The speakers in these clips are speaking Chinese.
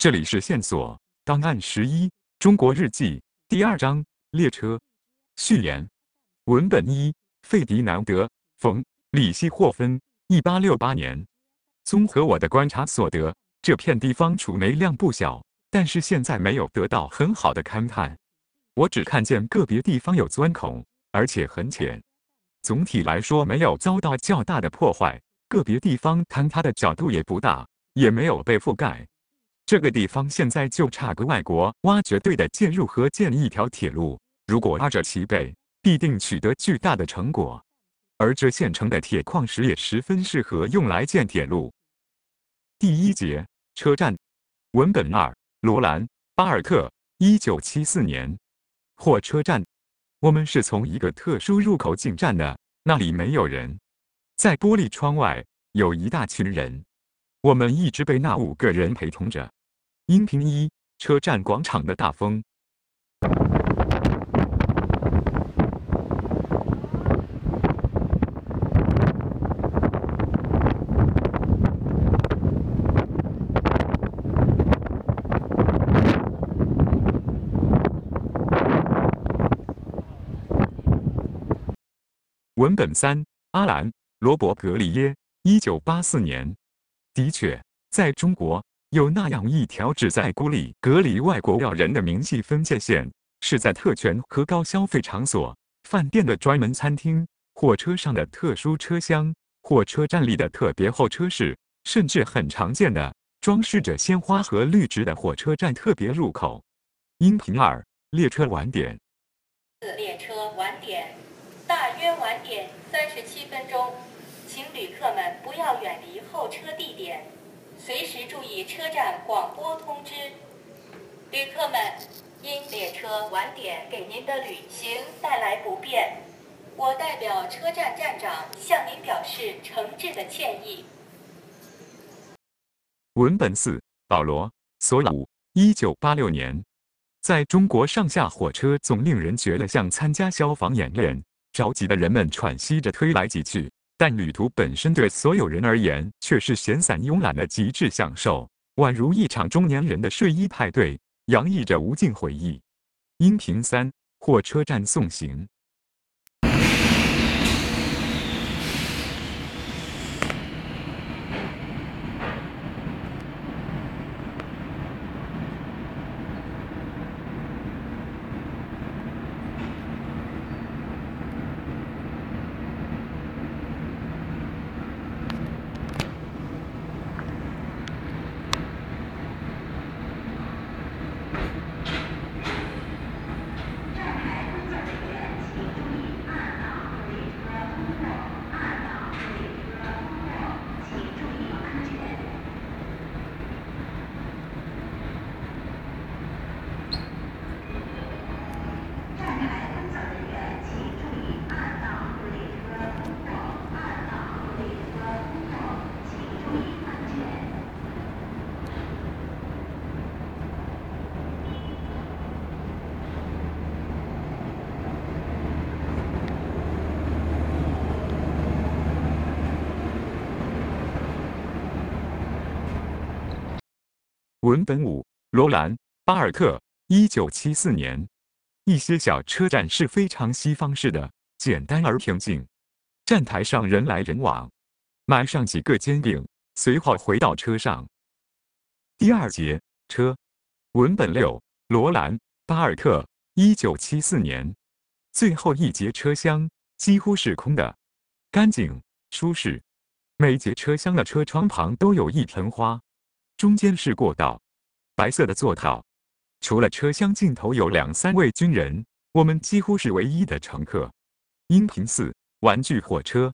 这里是线索档案十一中国日记第二章列车序言文本一费迪南德·冯·里希霍芬，一八六八年。综合我的观察所得，这片地方储煤量不小，但是现在没有得到很好的勘探。我只看见个别地方有钻孔，而且很浅。总体来说，没有遭到较大的破坏。个别地方坍塌的角度也不大，也没有被覆盖。这个地方现在就差个外国挖掘队的介入和建一条铁路。如果二者齐备，必定取得巨大的成果。而这现成的铁矿石也十分适合用来建铁路。第一节车站文本二罗兰巴尔特，一九七四年。火车站，我们是从一个特殊入口进站的，那里没有人。在玻璃窗外有一大群人，我们一直被那五个人陪同着。音频一：车站广场的大风。文本三：阿兰。罗伯格里耶，一九八四年。的确，在中国有那样一条旨在孤立、隔离外国要人的明细分界线，是在特权和高消费场所、饭店的专门餐厅、火车上的特殊车厢、火车站里的特别候车室，甚至很常见的装饰着鲜花和绿植的火车站特别入口。音频二：列车晚点。列车晚点，大约晚点三十七分钟。请旅客们不要远离候车地点，随时注意车站广播通知。旅客们，因列车晚点给您的旅行带来不便，我代表车站站长向您表示诚挚的歉意。文本四：保罗·索鲁，一九八六年。在中国上下火车总令人觉得像参加消防演练，着急的人们喘息着推来挤去。但旅途本身对所有人而言却是闲散慵懒的极致享受，宛如一场中年人的睡衣派对，洋溢着无尽回忆。音频三：火车站送行。文本五：罗兰·巴尔特，一九七四年。一些小车站是非常西方式的，简单而平静。站台上人来人往，买上几个煎饼，随后回到车上。第二节车，文本六：罗兰·巴尔特，一九七四年。最后一节车厢几乎是空的，干净舒适。每节车厢的车窗旁都有一盆花。中间是过道，白色的座套，除了车厢尽头有两三位军人，我们几乎是唯一的乘客。音频四：玩具火车。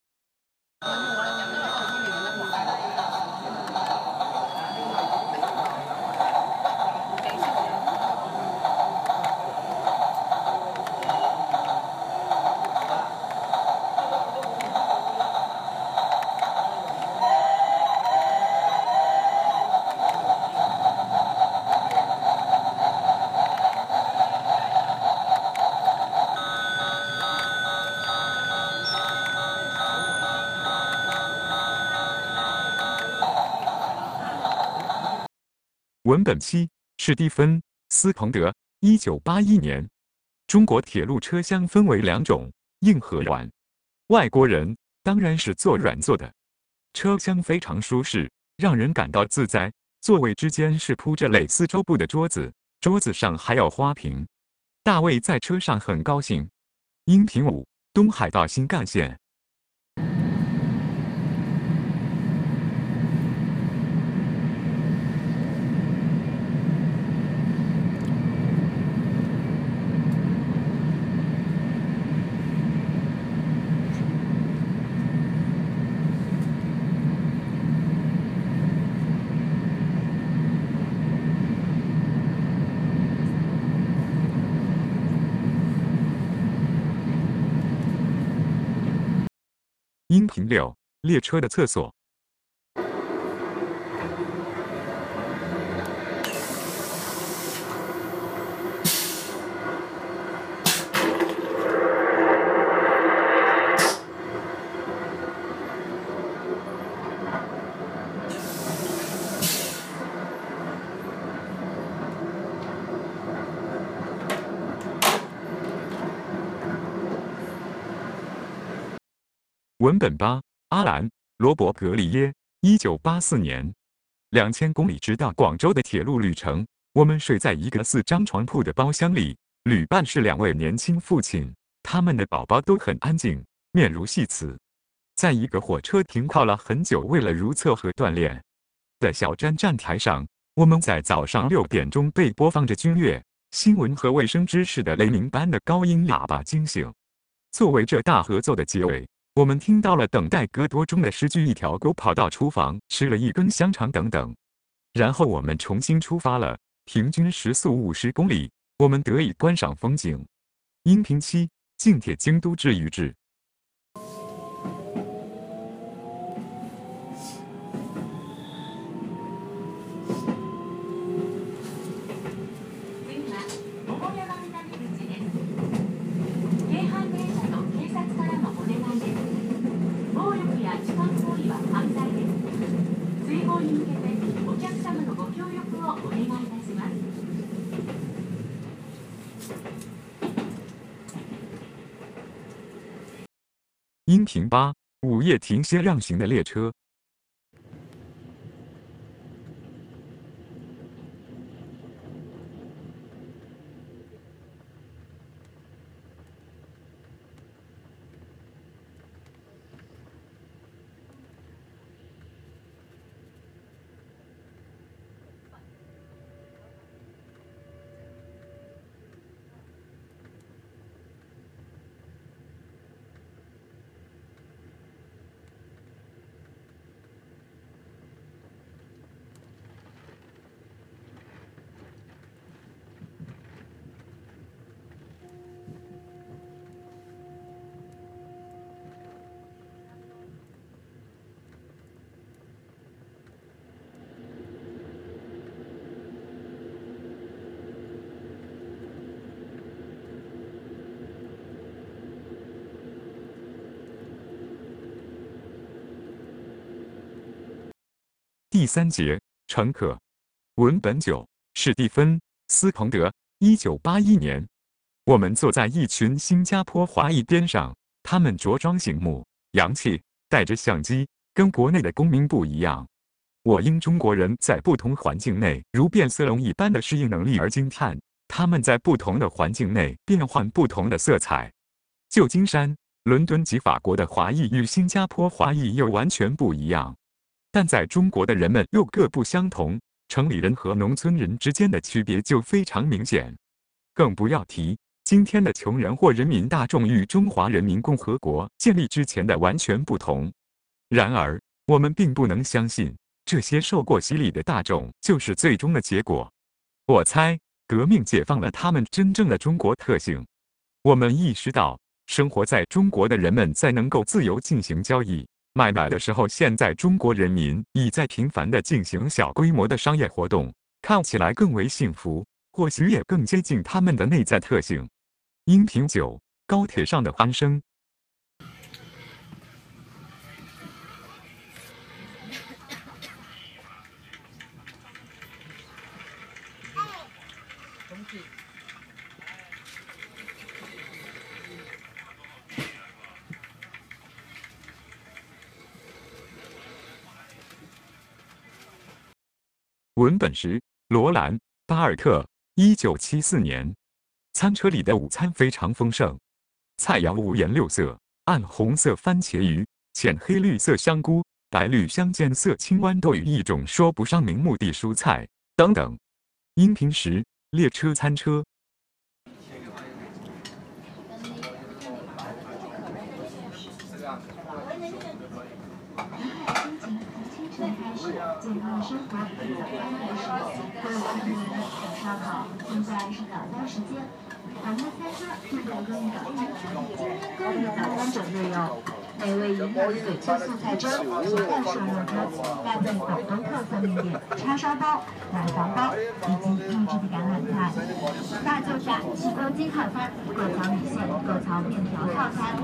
文本七，史蒂芬·斯彭德，一九八一年。中国铁路车厢分为两种，硬和软。外国人当然是坐软座的，车厢非常舒适，让人感到自在。座位之间是铺着蕾丝桌布的桌子，桌子上还有花瓶。大卫在车上很高兴。音频五：东海道新干线。平柳：列车的厕所。文本八，阿兰·罗伯格里耶，一九八四年，两千公里直到广州的铁路旅程。我们睡在一个四张床铺的包厢里，旅伴是两位年轻父亲，他们的宝宝都很安静，面如细瓷。在一个火车停靠了很久，为了如厕和锻炼的小站站台上，我们在早上六点钟被播放着军乐、新闻和卫生知识的雷鸣般的高音喇叭惊醒。作为这大合奏的结尾。我们听到了等待戈多中的诗句：“一条狗跑到厨房吃了一根香肠”等等。然后我们重新出发了，平均时速五十公里，我们得以观赏风景。音频七：近铁京都至宇治。音频八：午夜停歇让行的列车。第三节，乘客，文本九，史蒂芬·斯彭德，一九八一年。我们坐在一群新加坡华裔边上，他们着装醒目、洋气，带着相机，跟国内的公民不一样。我因中国人在不同环境内如变色龙一般的适应能力而惊叹，他们在不同的环境内变换不同的色彩。旧金山、伦敦及法国的华裔与新加坡华裔又完全不一样。但在中国的人们又各不相同，城里人和农村人之间的区别就非常明显，更不要提今天的穷人或人民大众与中华人民共和国建立之前的完全不同。然而，我们并不能相信这些受过洗礼的大众就是最终的结果。我猜，革命解放了他们真正的中国特性。我们意识到，生活在中国的人们在能够自由进行交易。买卖的时候，现在中国人民已在频繁的进行小规模的商业活动，看起来更为幸福，或许也更接近他们的内在特性。音频九：高铁上的欢声。文本时，罗兰·巴尔特，一九七四年。餐车里的午餐非常丰盛，菜肴五颜六色：暗红色番茄鱼、浅黑绿色香菇、白绿相间色青豌豆与一种说不上名目的蔬菜等等。音频时，列车餐车。生活，安全的食物。各位朋友们，早上好！现在是早餐时间，早餐餐车正在供应早餐。今天供应的早餐种类有美味营养的翡翠素菜粥、皮蛋瘦肉粥、大份广东特色面点、叉烧包、奶黄包以及秘制的橄榄菜。大救下西锅鸡套餐、过桥米线、过桥面条套餐。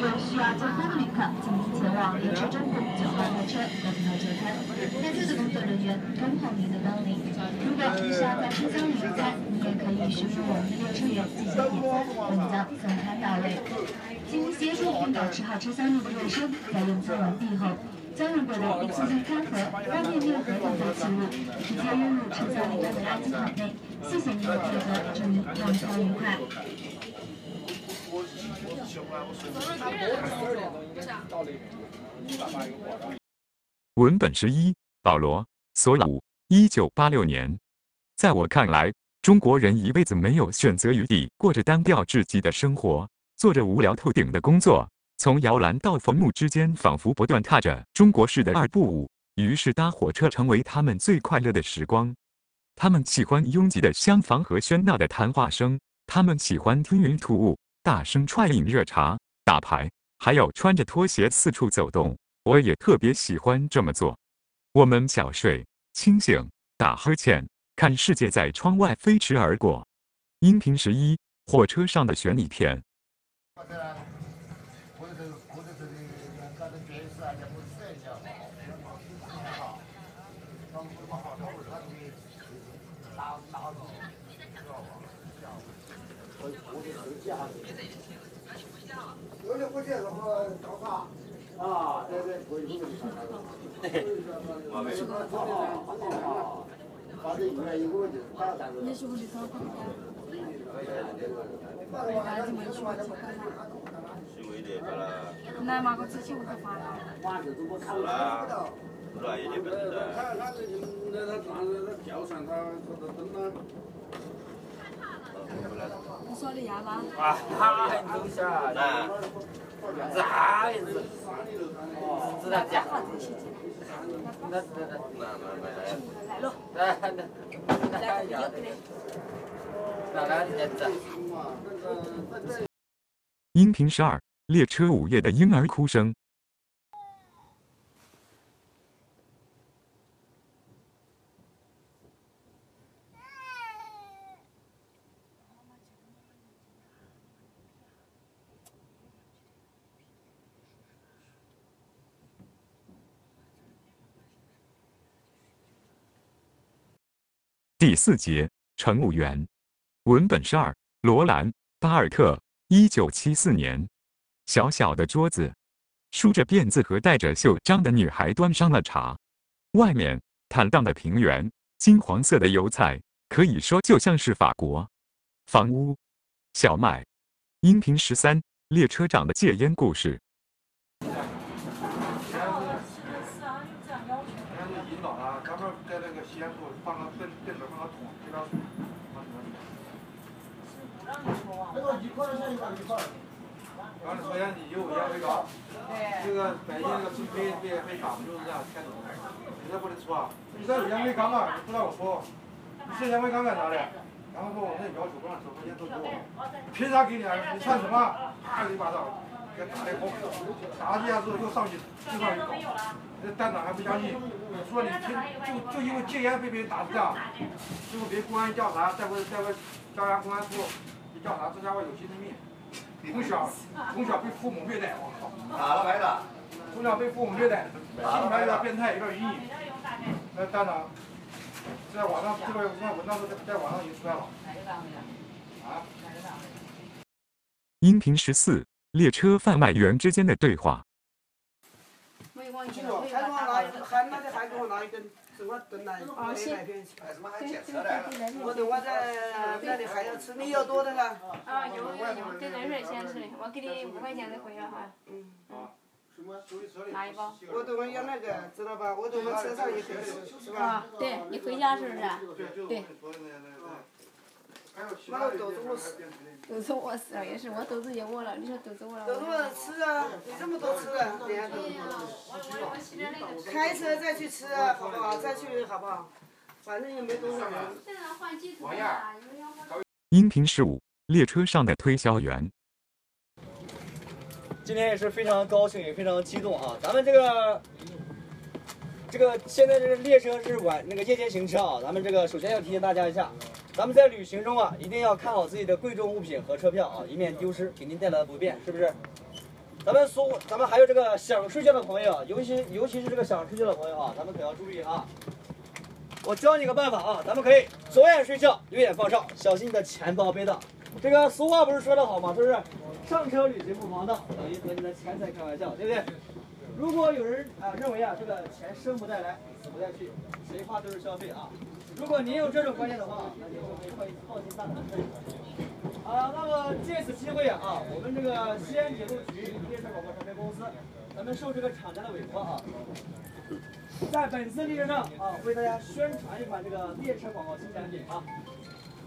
有需要就餐的旅客，请您前往列车中部九号列车购票就餐。在座的工作人员恭候您的光临。如果您需要在车厢里用餐，你也可以询问我们的列车员进行点餐，我们将送餐到位。请您协助并保持好车厢内的卫生，在用餐完毕后，将用过的一次性餐盒、方便面盒等废弃物直接扔入车厢里的垃圾桶内。谢谢您的配合，祝您用餐愉快。文本之一，保罗·索朗，一九八六年。在我看来，中国人一辈子没有选择余地，过着单调至极的生活，做着无聊透顶的工作，从摇篮到坟墓之间，仿佛不断踏着中国式的二步舞。于是搭火车成为他们最快乐的时光。他们喜欢拥挤的厢房和喧闹的谈话声，他们喜欢吞云吐雾。大声踹饮热茶、打牌，还有穿着拖鞋四处走动，我也特别喜欢这么做。我们小睡、清醒、打呵欠，看世界在窗外飞驰而过。音频十一：火车上的悬疑片。有的火箭是和高卡我没说好好好，反正原因我就打打个。你喜欢的高卡？来嘛，我自己屋头发了。是啦，来一点不能的。他他是那他当时那吊船他他他灯呢？你说的要吗？啊，他还东西啊，那这孩子，知道讲。那那那那那来了。来来来，音频十二：列车午夜的婴儿哭声。四节，乘务员。文本是二，罗兰·巴尔特，一九七四年。小小的桌子，梳着辫子和带着袖章的女孩端上了茶。外面坦荡的平原，金黄色的油菜，可以说就像是法国。房屋，小麦。音频十三，列车长的戒烟故事。刚才抽烟你有烟灰缸，这个北京那个纸杯被被打，就是这样开走的。你这不能抽啊！你这有烟灰缸啊，你不让我抽，你是烟灰缸干啥的？然后说我那要求不让抽，烟都给我，凭啥给你啊？你算什么？啪一巴掌，给打的好，打几下之后又上去又上去搞，这站长还不相信，说你听就就因为戒烟被别人打成这样，最后别公安调查，再回再回朝阳公安处一调查，这家伙有精神病。从小从小被父母虐待，我靠！打了没的？从小被父母虐待，心里面有点变态，有点阴影。那站长，在网上这边有什么文章都在在网上已经出来了哪个单位。啊？音频十四：列车贩卖员之间的对话。没关系是哦，还给我拿一根，还那个还给我拿一根，是我炖来一百片。我等我在那里还要吃，你要多的啦？啊，有有有，这热水先吃的，我给你五块钱就可以了哈。嗯。拿一包。我等会有那个，知道吧？我等会车上也可以吃，是吧？啊，对你回家是不是？对。那个肚子我吃。肚子饿死了也是，我肚子也饿了，你说肚子饿了。肚子饿吃啊，你这么多吃啊，你还肚子。开车再去吃啊，好不好？再去好不好？反正也没多少人。王燕。音频十五：列车上的推销员。今天也是非常高兴，也非常激动啊！咱们这个，这个现在这个列车是晚那个夜间行车啊。咱们这个首先要提醒大家一下，咱们在旅行中啊，一定要看好自己的贵重物品和车票啊，以免丢失，给您带来不便，是不是？咱们所，咱们还有这个想睡觉的朋友，尤其尤其是这个想睡觉的朋友啊，咱们可要注意啊！我教你个办法啊，咱们可以左眼睡觉，右眼放哨，小心你的钱包被盗。这个俗话不是说的好吗？是不是？上车旅行不防盗，等于和你的钱财开玩笑，对不对？如果有人啊认为啊这个钱生不带来，死不带去，谁花都是消费啊。如果您有这种观念的话，那您就可以放心大胆的啊。那么借此机会啊，我们这个西安铁路局列车广播传媒公司，咱们受这个厂家的委托啊，在本次列车上啊，为大家宣传一款这个列车广告新产品啊。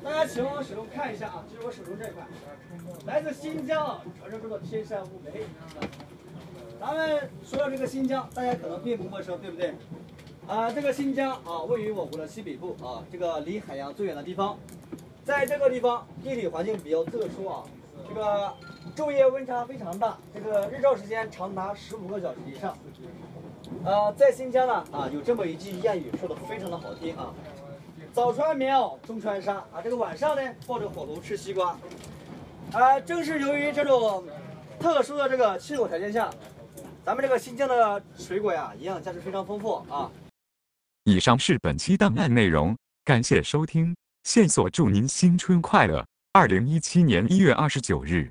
大家请往我手中看一下啊，就是我手中这一款，来自新疆，传说中的天山乌梅。咱们说到这个新疆，大家可能并不陌生，对不对？啊，这个新疆啊，位于我国的西北部啊，这个离海洋最远的地方，在这个地方地理环境比较特殊啊，这个昼夜温差非常大，这个日照时间长达十五个小时以上。呃，在新疆呢啊，有这么一句谚语，说的非常的好听啊。早穿棉袄，中穿纱啊！这个晚上呢，抱着火炉吃西瓜。啊，正是由于这种特殊的这个气候条件下，咱们这个新疆的水果呀，营养价值非常丰富啊。以上是本期档案内容，感谢收听。线索祝您新春快乐！二零一七年一月二十九日。